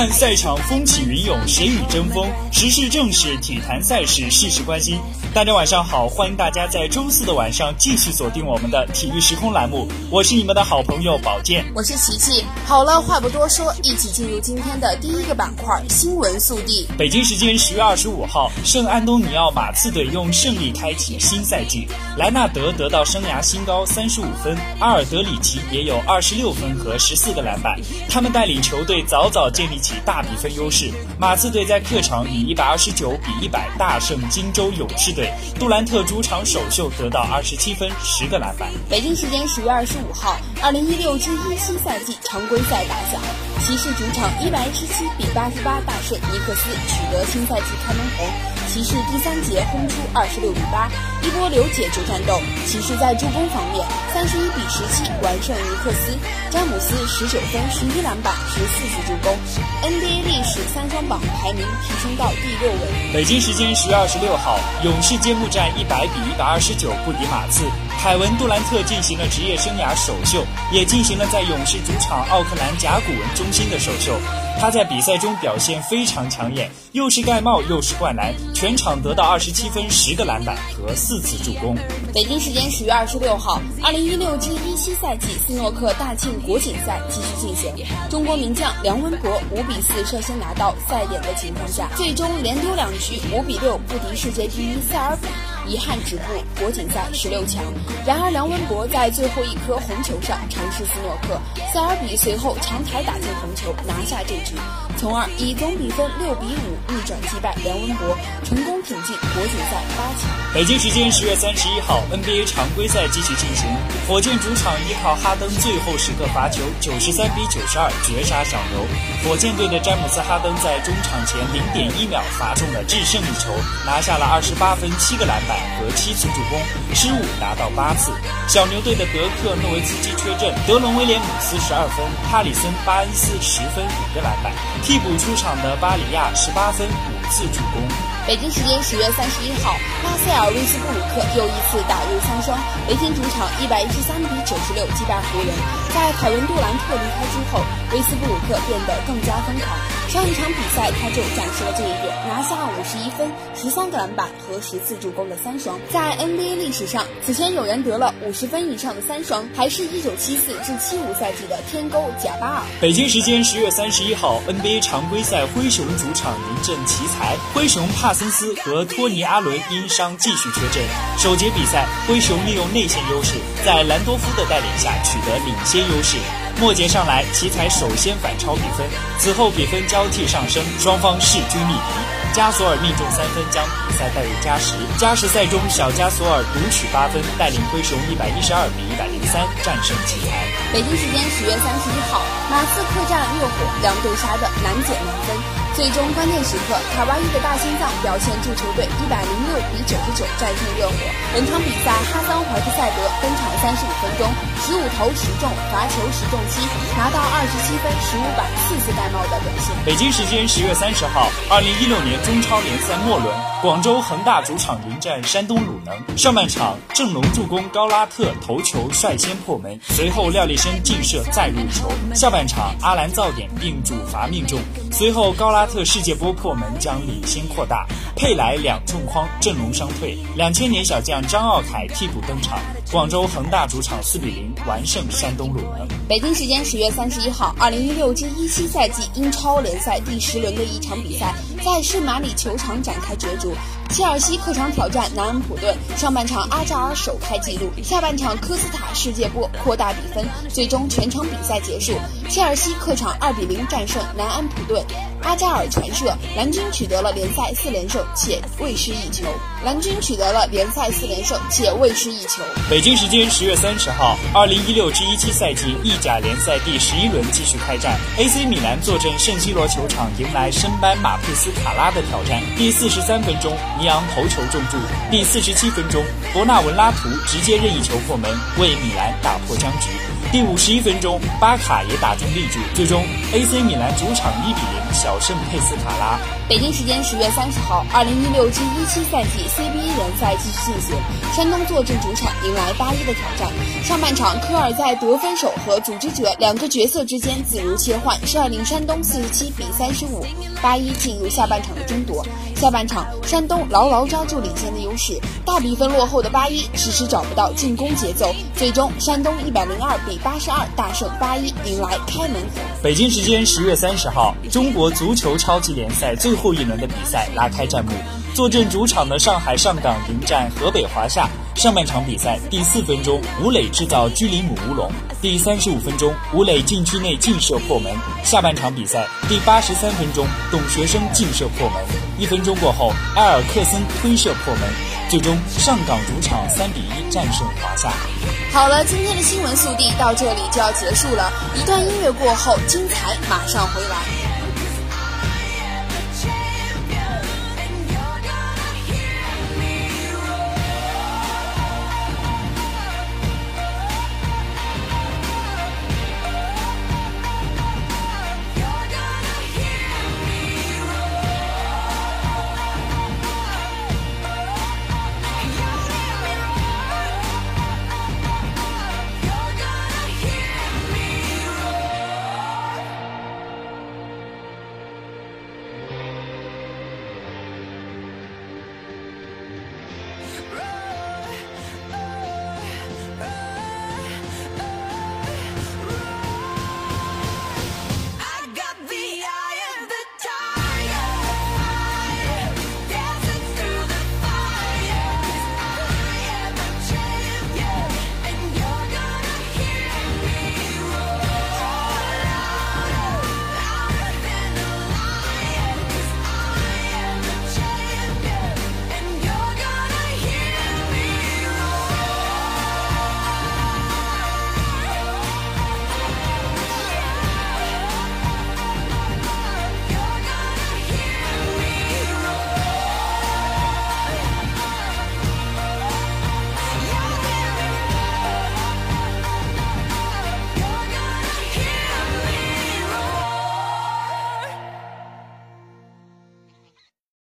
看赛场风起云涌，谁与争锋？时事正事体坛赛事，事事关心。大家晚上好，欢迎大家在周四的晚上继续锁定我们的体育时空栏目，我是你们的好朋友宝剑，我是琪琪。好了，话不多说，一起进入今天的第一个板块——新闻速递。北京时间十月二十五号，圣安东尼奥马刺队用胜利开启新赛季，莱纳德得到生涯新高三十五分，阿尔德里奇也有二十六分和十四个篮板，他们带领球队早早建立起大比分优势。马刺队在客场以一百二十九比一百大胜金州勇士队。杜兰特主场首秀得到二十七分、十个篮板。北京时间十月二十五号，二零一六至一七赛季常规赛打响，骑士主场一百一十七比八十八大胜尼克斯，取得新赛季开门红。骑士第三节轰出二十六比八，一波流解决战斗。骑士在助攻方面，三十一比十七完胜尼克斯。詹姆斯十九分、十一篮板、十四次助攻，NBA 历史三双榜排名提升到第六位。北京时间十月二十六号，勇士揭幕战一百比一百二十九不敌马刺。凯文杜兰特进行了职业生涯首秀，也进行了在勇士主场奥克兰甲骨文中心的首秀。他在比赛中表现非常抢眼，又是盖帽又是灌篮，全场得到二十七分、十个篮板和四次助攻。北京时间十月二十六号，二零一六至一七赛季斯诺克大庆国锦赛继续进行。中国名将梁文博五比四率先拿到赛点的情况下，最终连丢两局，五比六不敌世界第一塞尔比。遗憾止步国锦赛十六强。然而梁文博在最后一颗红球上尝试斯诺克，塞尔比随后长台打进红球，拿下这局，从而以总比分六比五逆转击败梁文博，成功挺进国锦赛八强。北京时间十月三十一号，NBA 常规赛继续进行，火箭主场依靠哈登最后时刻罚球，九十三比九十二绝杀小牛。火箭队的詹姆斯哈登在中场前零点一秒罚中了制胜一球，拿下了二十八分七个篮板。和七次助攻，失误达到八次。小牛队的德克诺维茨基缺阵，德隆威廉姆斯十二分，哈里森巴恩斯十分五个篮板。替补出场的巴里亚十八分五次助攻。北京时间十月三十一号，拉塞尔·威斯布鲁克又一次打入三双，雷霆主场一百一十三比九十六击败湖人。在凯文杜兰特离开之后，威斯布鲁克变得更加疯狂。上一场比赛他就展示了这一点，拿下五十一分、十三个篮板和十次助攻的三双。在 NBA 历史上，此前有人得了五十分以上的三双，还是一九七四至七五赛季的天勾贾巴尔。北京时间十月三十一号，NBA 常规赛灰熊主场临阵奇才，灰熊怕。帕森斯和托尼·阿伦因伤继续缺阵。首节比赛，灰熊利用内线优势，在兰多夫的带领下取得领先优势。末节上来，奇才首先反超比分，此后比分交替上升，双方势均力敌。加索尔命中三分，将比赛带入加时。加时赛中，小加索尔独取八分，带领灰熊一百一十二比一百零三战胜奇才。北京时间十月三十一号，马刺客战热火，两队杀的难解难分。最终关键时刻，卡哇伊的大心脏表现助球队一百零六比九十九战胜热火。本场比赛，哈桑怀特塞德登场三十五分钟，十五投十中，罚球十中七，拿到二十七分、十五板、四次盖帽的表现。北京时间十月三十号，二零一六年中超联赛末轮，广州恒大主场迎战山东鲁能。上半场，郑龙助攻高拉特头球率先破门，随后廖立生劲射再入球。下半场，阿兰造点并主罚命中，随后高拉。巴特世界波破门将领先扩大，佩莱两重框，阵容伤退，两千年小将张奥凯替补登场。广州恒大主场四比零完胜山东鲁能。北京时间十月三十一号，二零一六至一七赛季英超联赛第十轮的一场比赛在圣马里球场展开角逐。切尔西客场挑战南安普顿，上半场阿扎尔首开纪录，下半场科斯塔世界波扩大比分，最终全场比赛结束，切尔西客场二比零战胜南安普顿。阿扎尔传射，蓝军取得了联赛四连胜且未失一球。蓝军取得了联赛四连胜且未失一球。北京时间十月三十号，二零一六至一七赛季意甲联赛第十一轮继续开战，AC 米兰坐镇圣西罗球场迎来升班马佩斯卡拉的挑战。第四十三分钟。尼昂头球中柱，第四十七分钟，博纳文拉图直接任意球破门，为米兰打破僵局。第五十一分钟，巴卡也打进立柱，最终 AC 米兰主场一比零小胜佩斯卡拉。北京时间十月三十号，二零一六至一七赛季 CBA 联赛继续进行，山东坐镇主场迎来八一的挑战。上半场，科尔在得分手和组织者两个角色之间自如切换，率领山东四十七比三十五，八一进入下半场的争夺。下半场，山东牢牢抓住领先的优势，大比分落后的八一迟迟找不到进攻节奏，最终山东一百零二比八十二大胜八一，迎来开门红。北京时间十月三十号，中国足球超级联赛最后一轮的比赛拉开战幕，坐镇主场的上海上港迎战河北华夏。上半场比赛第四分钟，吴磊制造居里姆乌龙；第三十五分钟，吴磊禁区内劲射破门。下半场比赛第八十三分钟，董学生劲射破门。一分钟过后，埃尔克森推射破门。最终，上港主场三比一战胜华夏。好了，今天的新闻速递到这里就要结束了。一段音乐过后，精彩马上回来。